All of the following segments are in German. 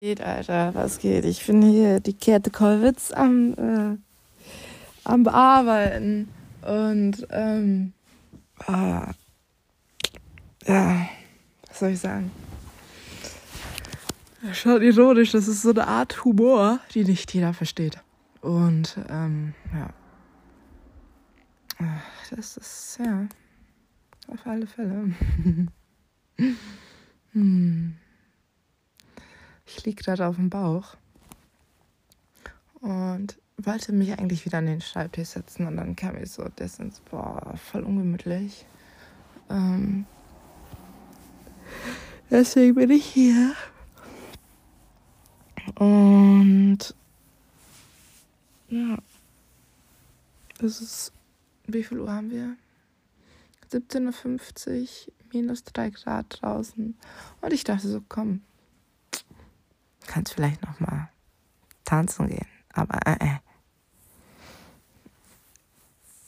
geht, Alter? Was geht? Ich bin hier die Kette Kollwitz am, äh, am Bearbeiten. Und, ähm, ah, ja, was soll ich sagen? Schon ironisch, das ist so eine Art Humor, die nicht jeder versteht. Und, ähm, ja. Das ist, ja, auf alle Fälle. hm. Ich liege gerade auf dem Bauch und wollte mich eigentlich wieder an den Schreibtisch setzen und dann kam ich so, das ist voll ungemütlich. Ähm, deswegen bin ich hier. Und ja, es ist, wie viel Uhr haben wir? 17.50 Uhr, minus 3 Grad draußen. Und ich dachte so, komm, kannst vielleicht noch mal tanzen gehen. Aber äh, äh.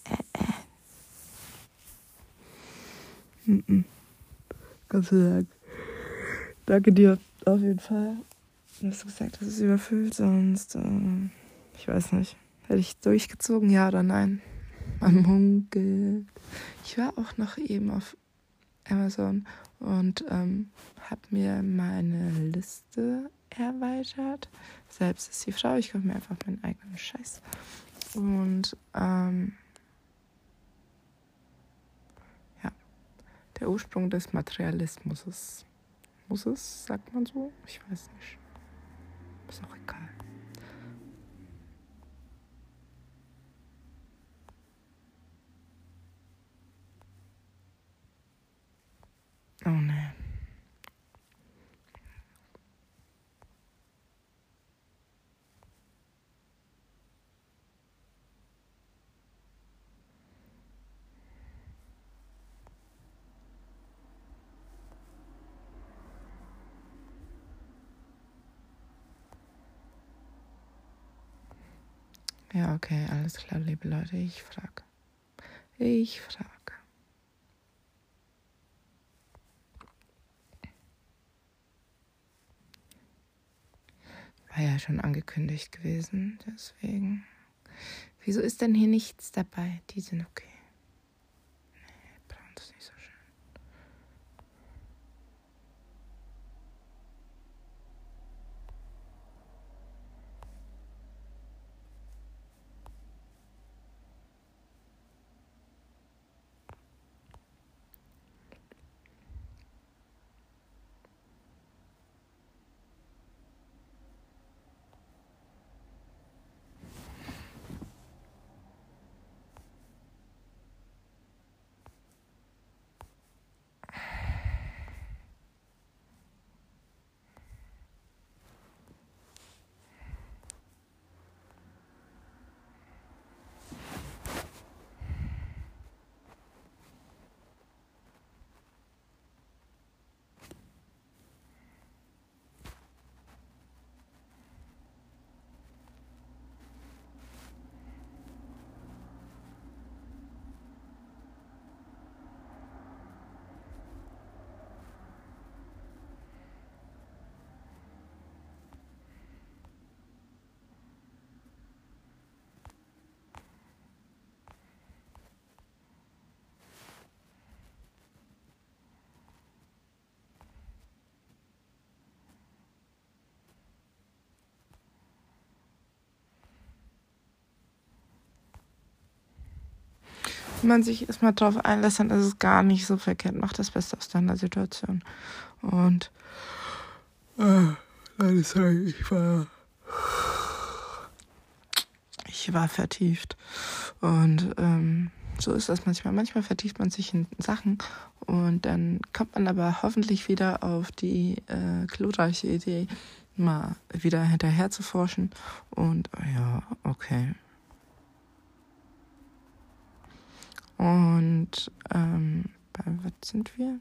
Äh, äh. Mm -mm. Gott sei Dank. Danke dir auf jeden Fall. Du hast gesagt, das ist überfüllt, sonst, äh, ich weiß nicht. Hätte ich durchgezogen, ja oder nein? Man munkelt. Ich war auch noch eben auf Amazon und ähm, habe mir meine Liste erweitert. Selbst ist die Frau, ich kaufe mir einfach meinen eigenen Scheiß. Und ähm, ja, der Ursprung des Materialismus ist. Muss es, sagt man so? Ich weiß nicht. Ist auch egal. Oh ne. Ja, okay, alles klar, liebe Leute, ich frage. Ich frage. War ja schon angekündigt gewesen, deswegen. Wieso ist denn hier nichts dabei? Die sind okay. Nee, braun ist nicht so man sich erstmal drauf einlässt, dann ist es gar nicht so verkehrt. Mach das Beste aus deiner Situation. Und äh, sorry, ich war ich war vertieft. Und ähm, so ist das manchmal. Manchmal vertieft man sich in Sachen und dann kommt man aber hoffentlich wieder auf die äh, glorreiche Idee, mal wieder hinterher zu forschen. Und ja, okay, Und ähm, bei was sind wir?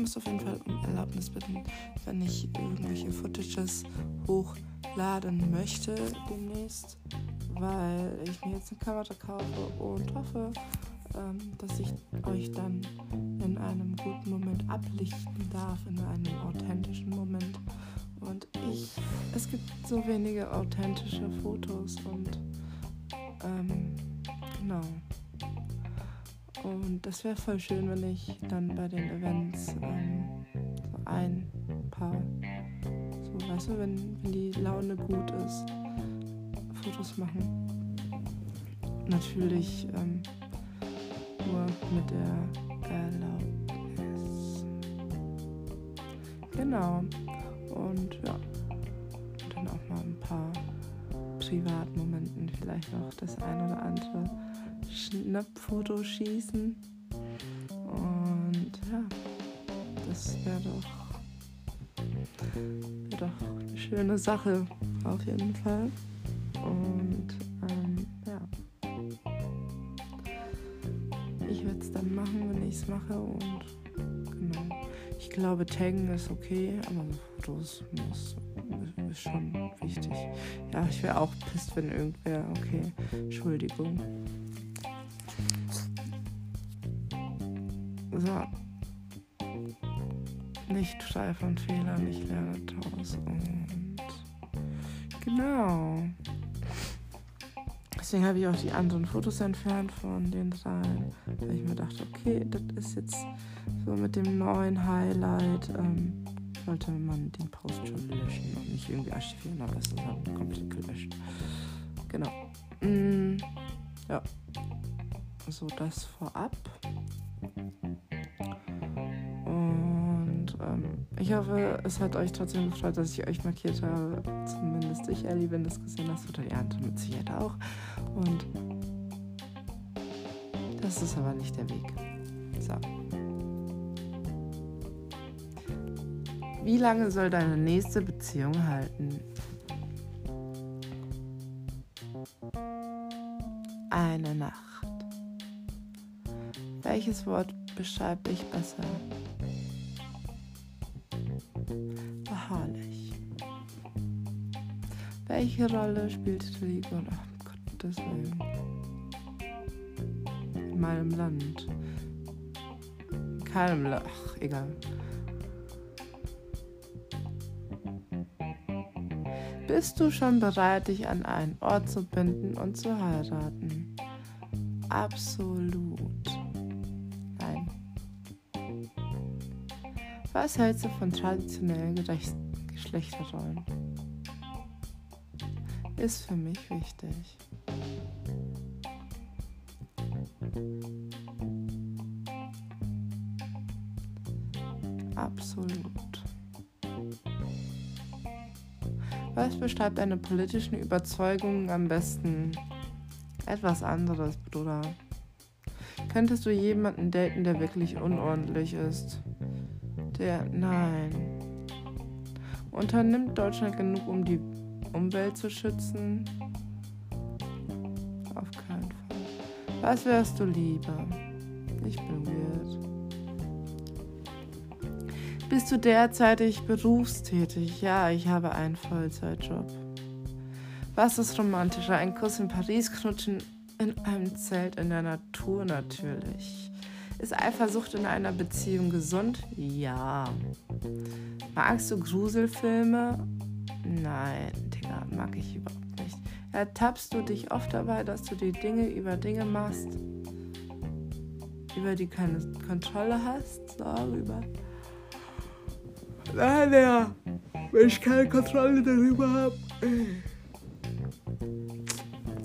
Muss auf jeden Fall um Erlaubnis bitten, wenn ich irgendwelche Footages hochladen möchte demnächst, weil ich mir jetzt eine Kamera kaufe und hoffe, ähm, dass ich euch dann in einem guten Moment ablichten darf, in einem authentischen Moment. Und ich, es gibt so wenige authentische Fotos und ähm, genau. Und das wäre voll schön, wenn ich dann bei den Events ähm, so ein paar, so weißt du, wenn, wenn die Laune gut ist, Fotos machen. Natürlich ähm, nur mit der Erlaubnis. Genau. Und ja, dann auch mal ein paar Privatmomenten vielleicht noch das ein oder andere Schnappfoto schießen. Und ja, das wäre doch, wär doch eine schöne Sache auf jeden Fall. Und ähm, ja, ich werde es dann machen, wenn ich es mache. Und genau, ich glaube, taggen ist okay, aber Fotos muss ist schon wichtig. Ja, ich wäre auch pisst, wenn irgendwer. Okay, Entschuldigung. So. Nicht frei von Fehlern, ich lerne daraus. Und genau. Deswegen habe ich auch die anderen Fotos entfernt von den dreien, weil ich mir dachte, okay, das ist jetzt so mit dem neuen Highlight. Ähm, sollte man den Post schon löschen und nicht irgendwie archivieren, aber es ist halt komplett gelöscht. Genau. Mm, ja. So, das vorab. Ich hoffe, es hat euch trotzdem gefreut, dass ich euch markiert habe. Zumindest ich, Ellie, wenn du es gesehen hast, oder die anderen mit Sicherheit auch. Und das ist aber nicht der Weg. So. Wie lange soll deine nächste Beziehung halten? Eine Nacht. Welches Wort beschreibt dich besser? Welche Rolle spielt Religion? Ach, Gottes Willen. In meinem Land. In keinem Land. Ach, egal. Bist du schon bereit, dich an einen Ort zu binden und zu heiraten? Absolut. Nein. Was hältst du von traditionellen Geschlechterrollen? Ist für mich wichtig. Absolut. Was beschreibt deine politischen Überzeugungen am besten? Etwas anderes, Bruder. Könntest du jemanden daten, der wirklich unordentlich ist? Der. Nein. Unternimmt Deutschland genug, um die Umwelt zu schützen? Auf keinen Fall. Was wärst du lieber? Ich bin weird. Bist du derzeitig berufstätig? Ja, ich habe einen Vollzeitjob. Was ist romantischer? Ein Kuss in Paris, knutschen in einem Zelt in der Natur natürlich. Ist Eifersucht in einer Beziehung gesund? Ja. Magst du Gruselfilme? Nein, Digga, mag ich überhaupt nicht. Ertappst du dich oft dabei, dass du die Dinge über Dinge machst, über die keine Kontrolle hast? Darüber. Nein, ja. Wenn ich keine Kontrolle darüber habe.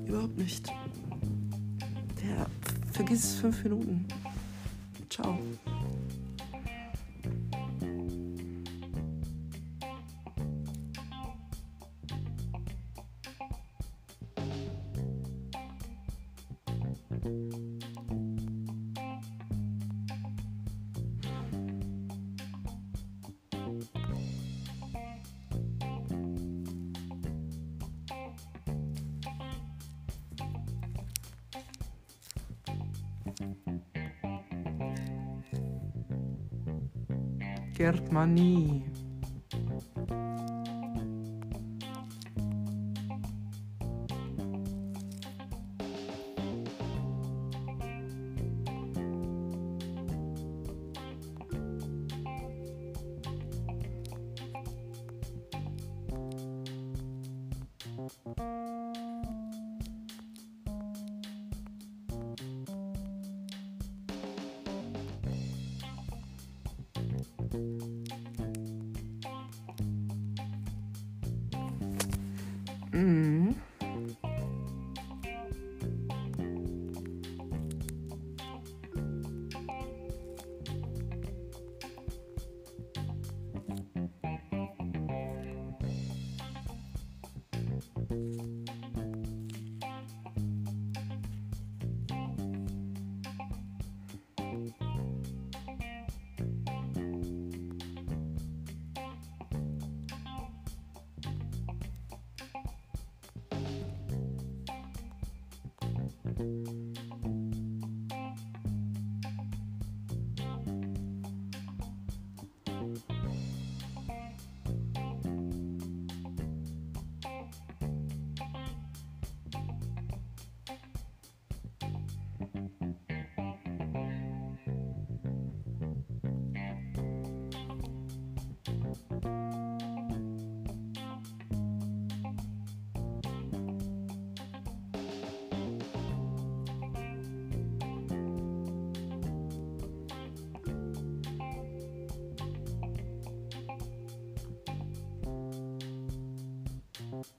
Überhaupt nicht. Der, vergiss es fünf Minuten. Ciao. money.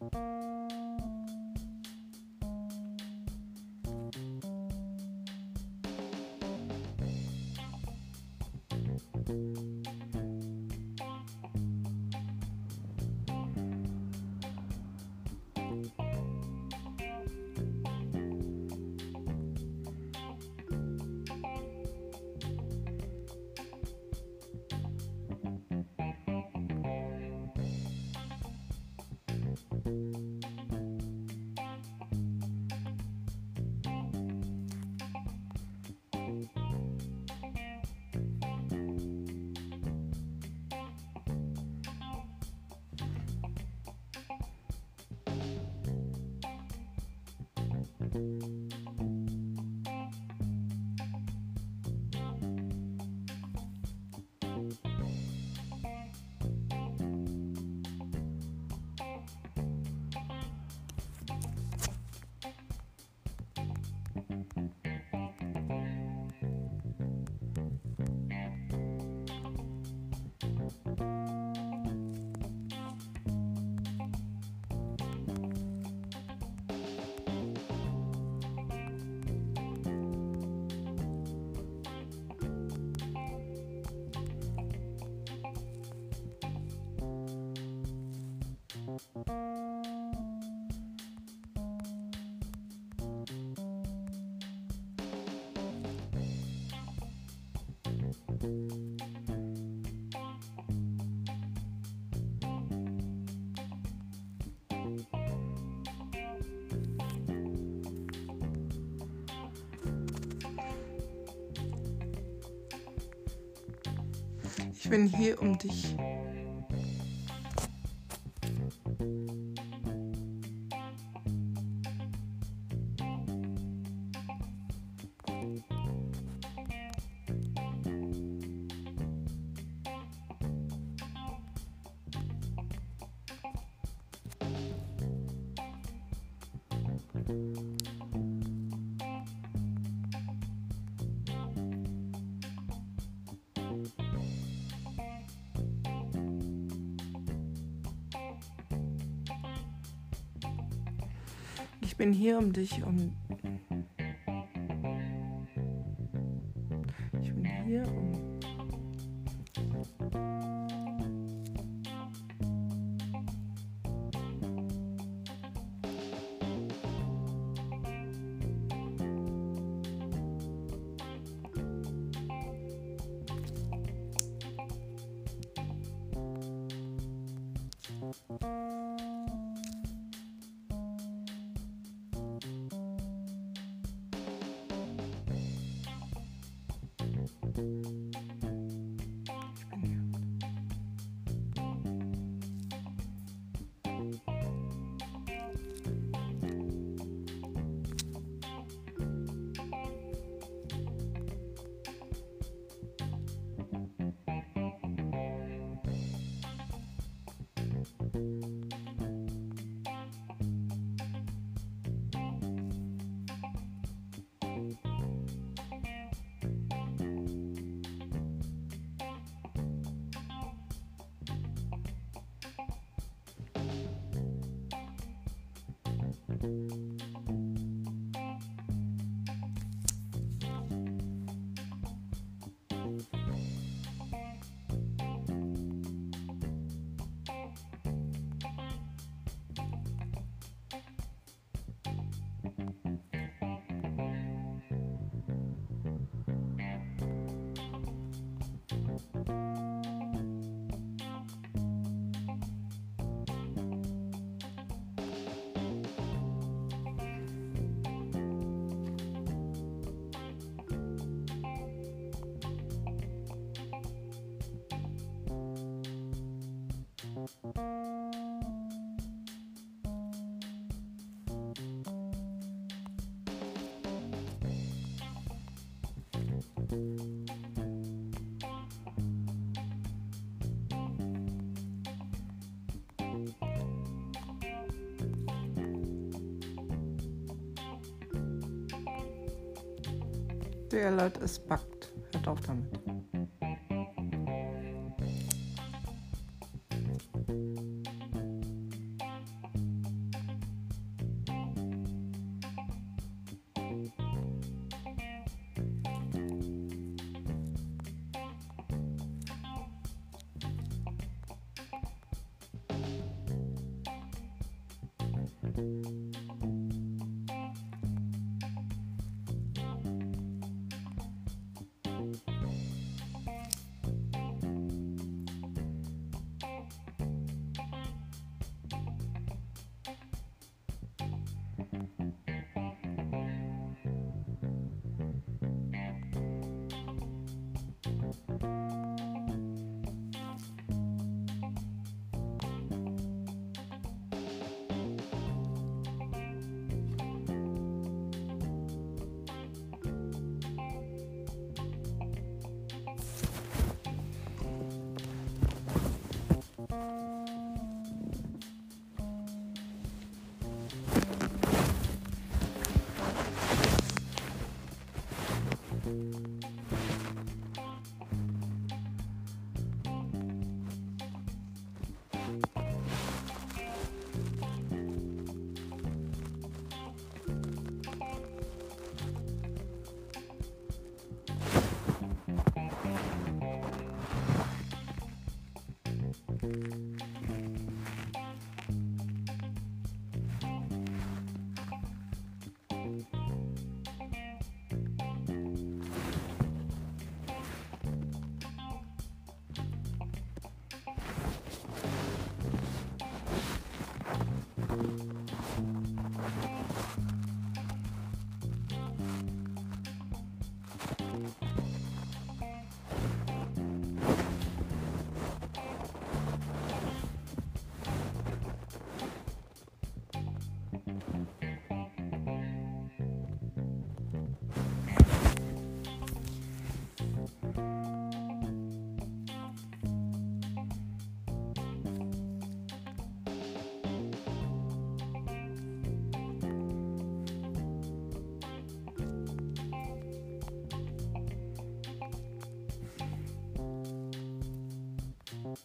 you Ich bin hier, um dich Ich bin hier, um dich, um. Der Leute, es backt. Hört auf damit.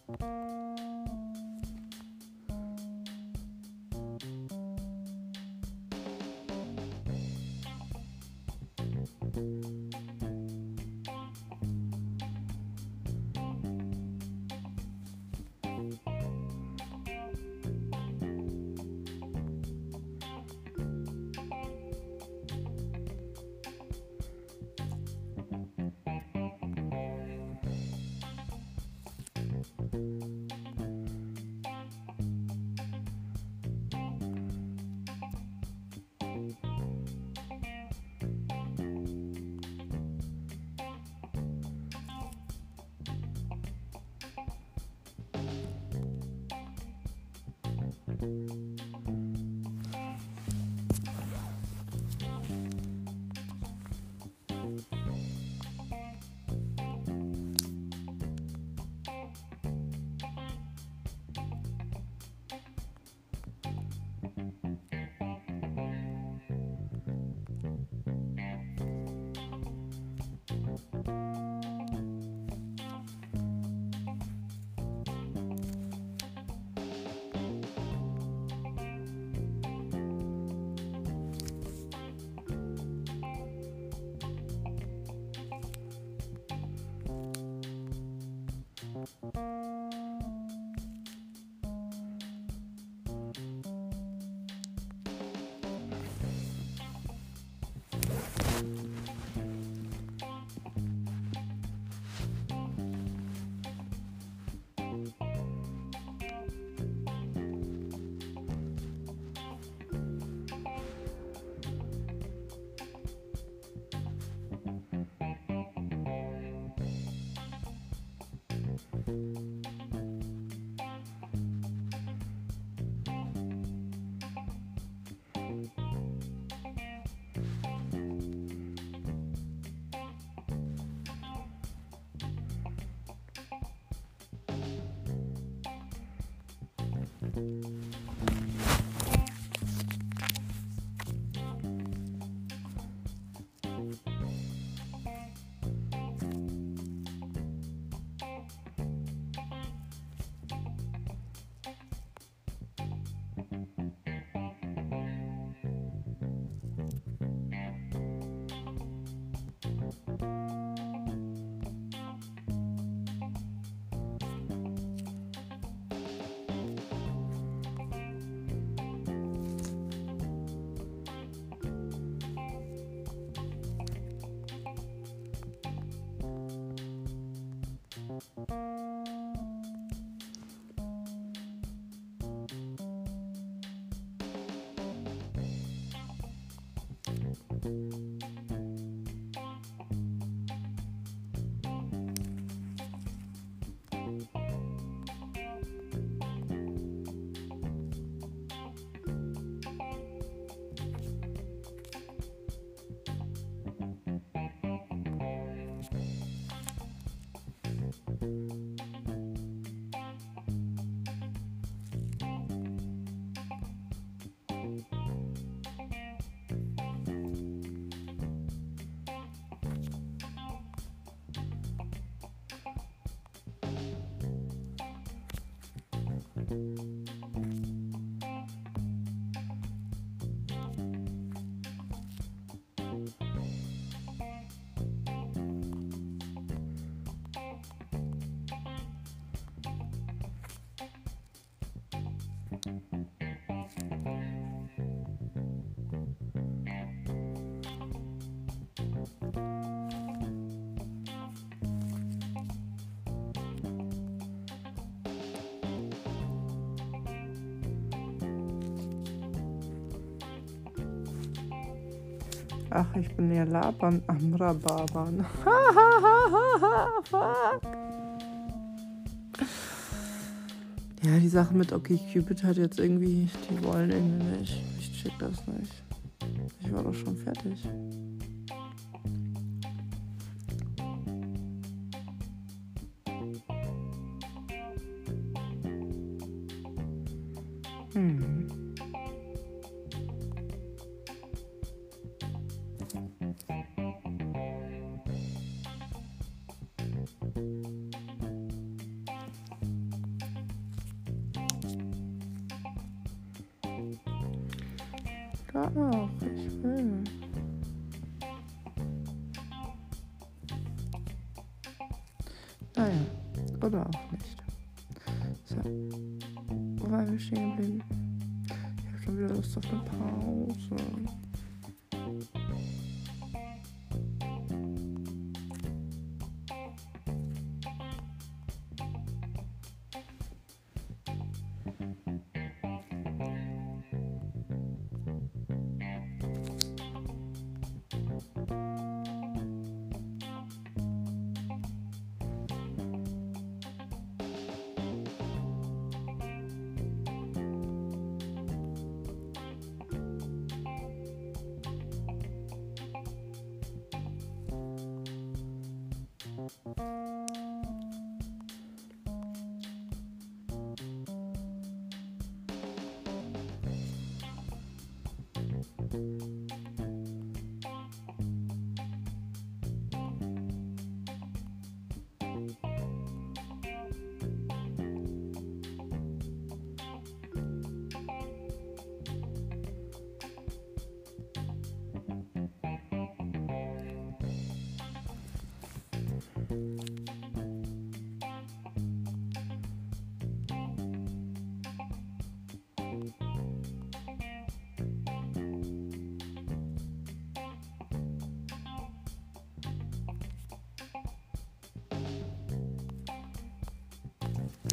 Bye. Ach, ich bin ja Laban am. Fuck. Ja, die Sache mit Okay Cupid hat jetzt irgendwie, die wollen irgendwie nicht. Ich check das nicht. Ich war doch schon fertig.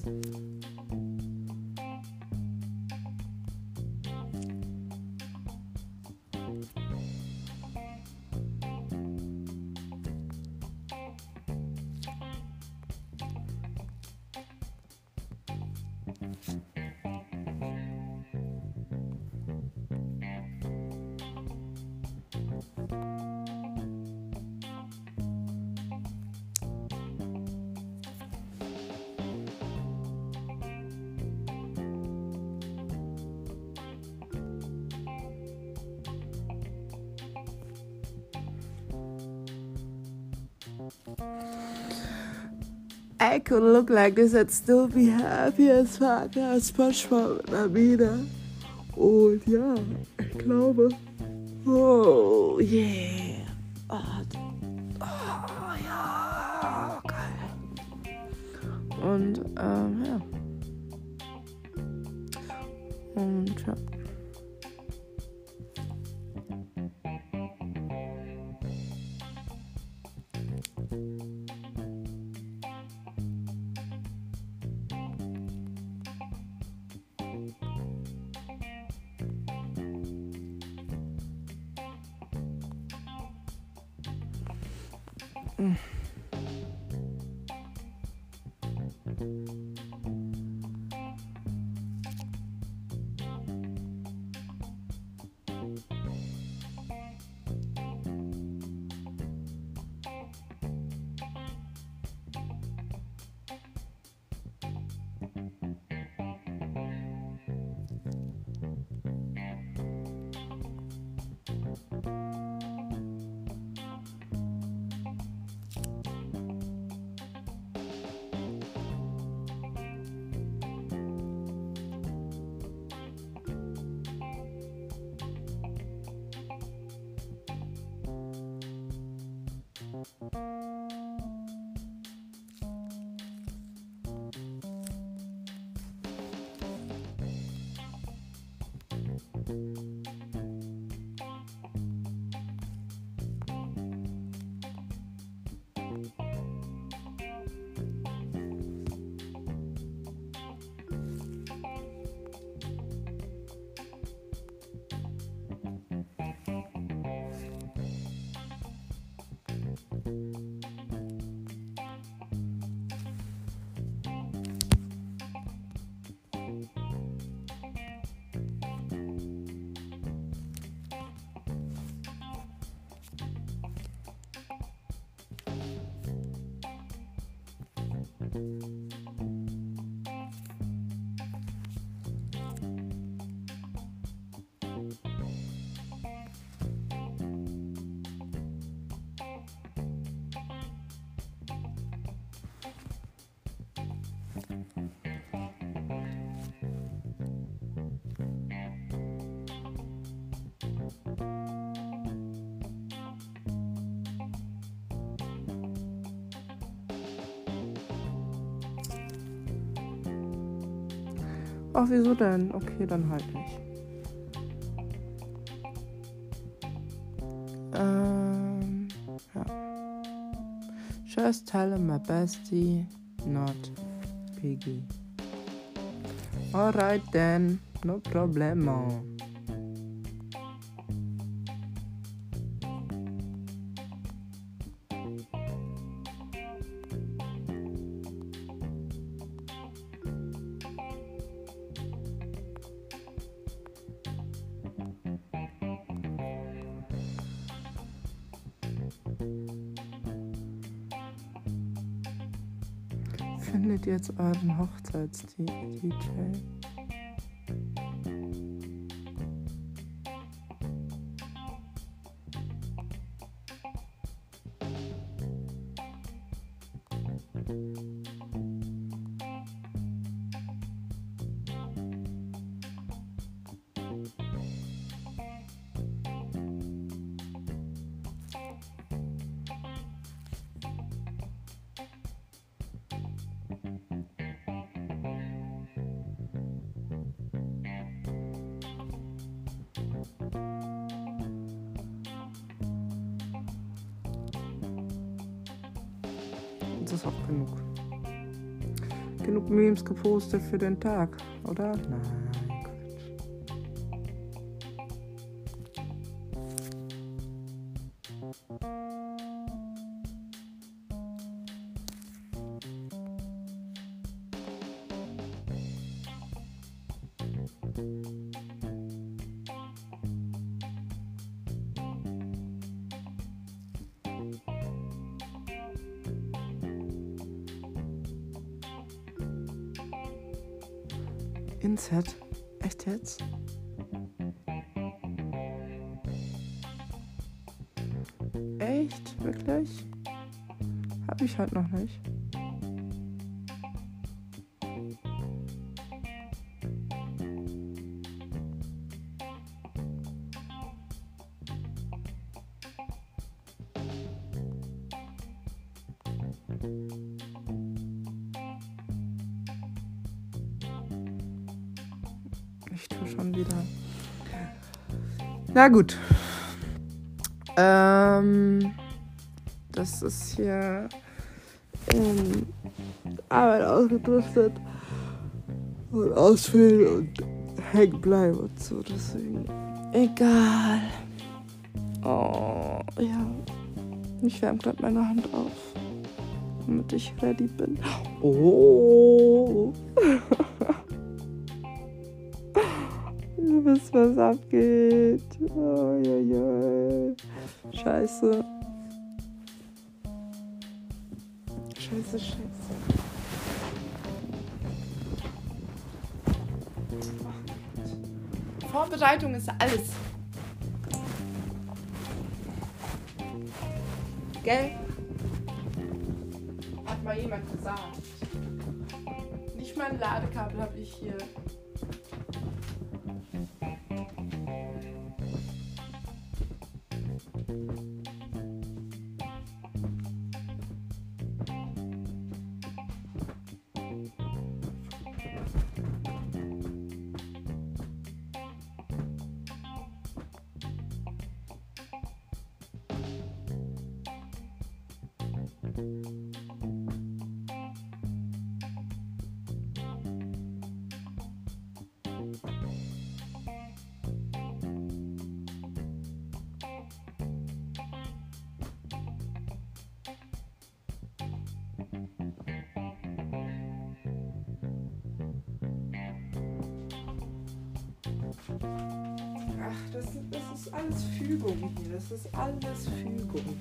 Thank mm -hmm. you. I could look like this and still be happy as fuck as SpongeBob und Amina. Und ja, ich glaube. Oh, yeah. Oh, oh ja, geil. Und, ähm, ja. Und, ja. Ach, wieso denn? Okay, dann halt nicht. Ähm, ja. Just tell him my bestie, not Piggy. Alright then, no problemo. Findet jetzt euren Hochzeits-DJ. Gepostet für den Tag, oder? Nein, Echt jetzt? Echt? Wirklich? Hab ich halt noch nicht. Na gut. Ähm, das ist hier in Arbeit ausgedriftet und ausfüllen und hängen bleiben und so. Deswegen. Egal. Oh, ja. Ich wärme gerade meine Hand auf, damit ich ready bin. Oh. Ihr wisst, was abgeht. Oh, ja, ja. Scheiße. Scheiße, scheiße. Vorbereitung ist alles. Gell? Ach, das, das ist alles Fügung hier. Das ist alles Fügung.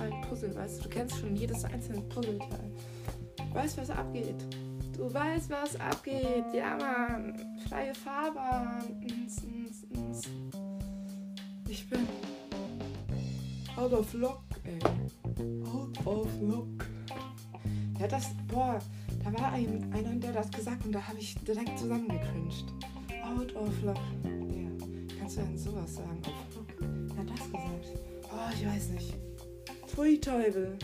Ein Puzzle, weißt du. Du kennst schon jedes einzelne Puzzleteil. Du weißt, was abgeht. Du weißt, was abgeht. Ja, Mann. Freie Fahrbahn. Ich bin out of luck, ey. Out of luck. Ja, das, boah, da war ein, einer, der das gesagt und da habe ich direkt zusammengecringed. Out of luck. Ja, kannst du denn sowas sagen? Auf luck. Wer hat das gesagt? Oh, ich weiß nicht. Pfui Teufel.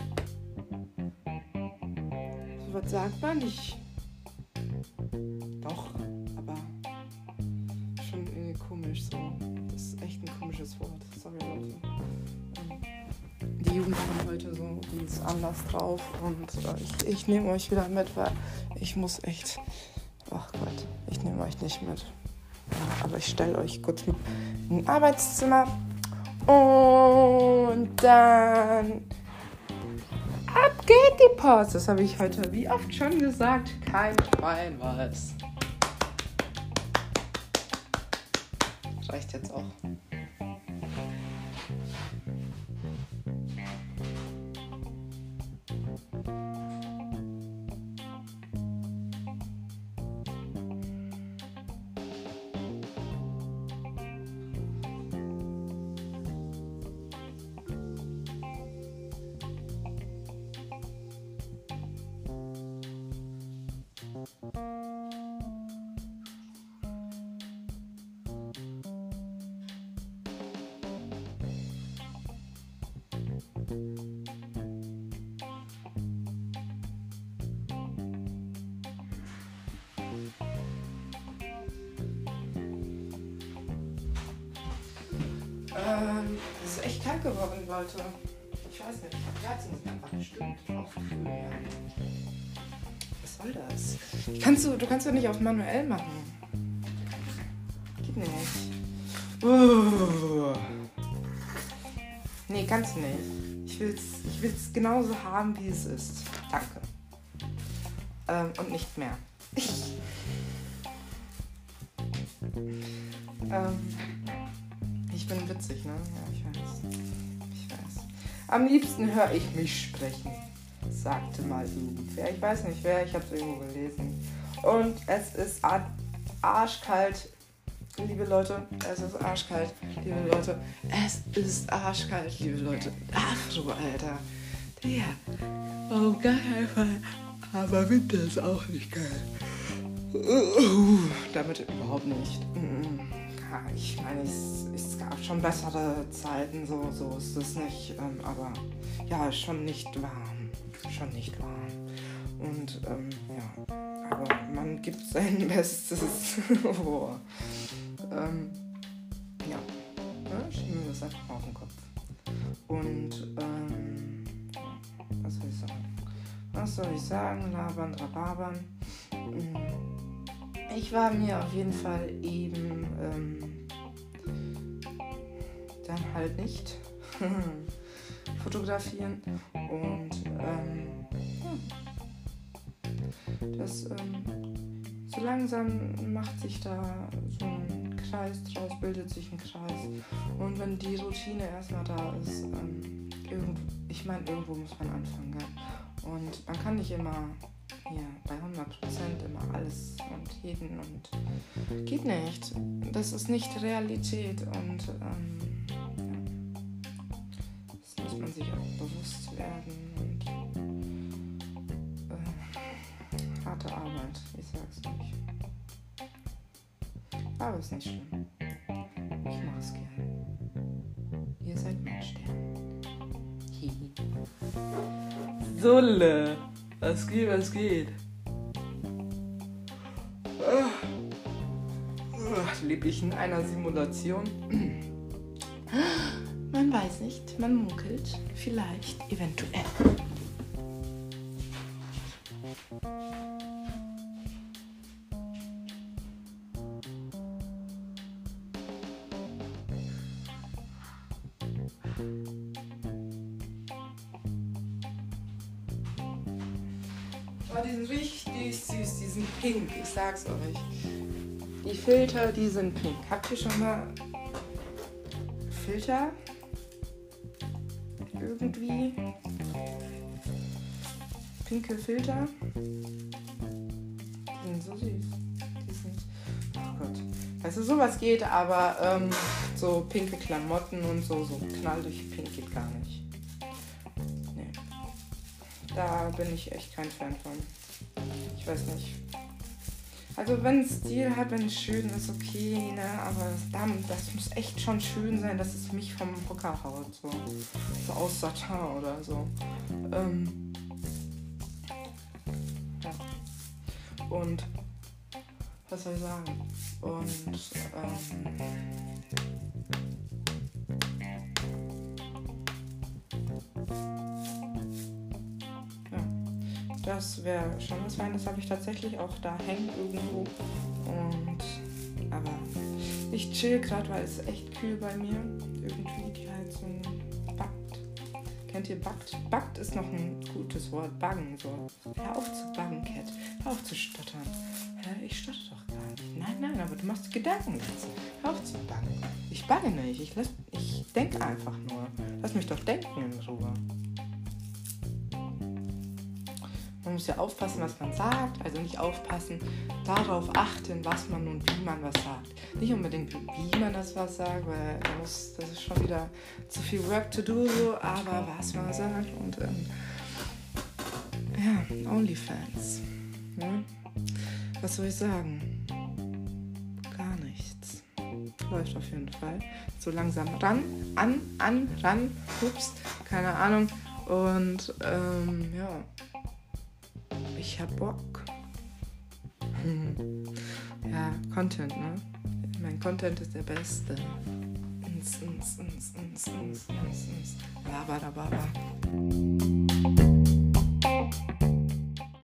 So was sagt man nicht. Doch, aber schon irgendwie komisch so. Das ist echt ein komisches Wort. Sorry, Leute. Ähm, Die Jugend von heute so, die ist anders drauf und äh, ich, ich nehme euch wieder mit, weil ich muss echt. Ach Gott, ich nehme euch nicht mit. Aber ich stelle euch kurz in ein Arbeitszimmer und dann ab geht die Post. Das habe ich heute wie oft schon gesagt. Kein Schwein weiß. Reicht jetzt auch. Kannst du, du kannst doch nicht auf manuell machen. Geht nicht. Uh. Nee, kannst du nicht. Ich will's, ich will's genauso haben, wie es ist. Danke. Ähm, und nicht mehr. ähm, ich bin witzig, ne? Ja, ich weiß. Ich weiß. Am liebsten höre ich mich sprechen, sagte mal irgendwer. Ich weiß nicht wer, ich habe es irgendwo gelesen. Und es ist arschkalt, liebe Leute. Es ist arschkalt, liebe Leute. Es ist arschkalt, liebe Leute. Ach du Alter. Ja. Oh, gar keinen Fall. Aber Winter ist auch nicht geil. Uh, damit überhaupt nicht. Ja, ich meine, es, es, gab schon bessere Zeiten, so, so ist es nicht. Ähm, aber ja, schon nicht warm. Schon nicht warm. Und ähm, ja, aber man gibt sein Bestes. oh. ähm, ja, ne? schieben wir das einfach auf den Kopf. Und ähm, was soll ich sagen? Was soll ich sagen? Labern, rababern. Mhm ich war mir auf jeden Fall eben ähm, dann halt nicht fotografieren und ähm, ja. Das ähm, so langsam macht sich da so ein Kreis draus, bildet sich ein Kreis und wenn die Routine erstmal da ist, ähm, irgend, ich meine, irgendwo muss man anfangen. Ja? Und man kann nicht immer hier bei 100% immer alles und jeden und geht nicht. Das ist nicht Realität und ähm, ja. das muss man sich auch bewusst werden Sag's nicht. Aber ist nicht schlimm. Ich mach's gern. Ihr seid mein Stern. Hihi. Sulle. Was geht, was geht? Lebe ich in einer Simulation? Man weiß nicht, man munkelt, vielleicht, eventuell. Filter, die sind pink. Habt ihr schon mal Filter? Irgendwie? Pinke Filter? Die sind so süß. Die sind. Oh Gott. Weißt du, sowas geht, aber ähm, so pinke Klamotten und so, so knallig pink geht gar nicht. Nee. Da bin ich echt kein Fan von. Ich weiß nicht. Also wenn es Stil hat, wenn es schön ist, okay, ne? Aber das, das muss echt schon schön sein, dass es mich vom Hocker haut. So, so aus Satin oder so. Ähm, ja. Und was soll ich sagen? Und ähm, Das wäre schon was Feines. Das habe ich tatsächlich auch da hängen irgendwo. Und aber ich chill gerade, weil es echt kühl bei mir. Irgendwie die Heizung backt. Kennt ihr backt? Backt ist noch ein gutes Wort. Baggen. So. Hör auf zu baggen, Cat. Hör auf zu stottern. Hä? Ich stotter doch gar nicht. Nein, nein, aber du machst Gedanken dazu. Hör auf zu baggen. Ich bagge nicht. Ich, ich denke einfach nur. Lass mich doch denken in Ruhe. Muss ja aufpassen, was man sagt, also nicht aufpassen, darauf achten, was man und wie man was sagt. Nicht unbedingt, wie man das was sagt, weil das, das ist schon wieder zu viel Work to do, so, aber was man sagt und ähm, ja, Onlyfans. Ne? Was soll ich sagen? Gar nichts. Läuft auf jeden Fall. So langsam ran, an, an, ran, ups, keine Ahnung. Und ähm, ja, ich hab Bock. Hm. Ja, Content, ne? Mein Content ist der beste. ins, ins, ins, ins, ins, ins, ins. Labada, baba.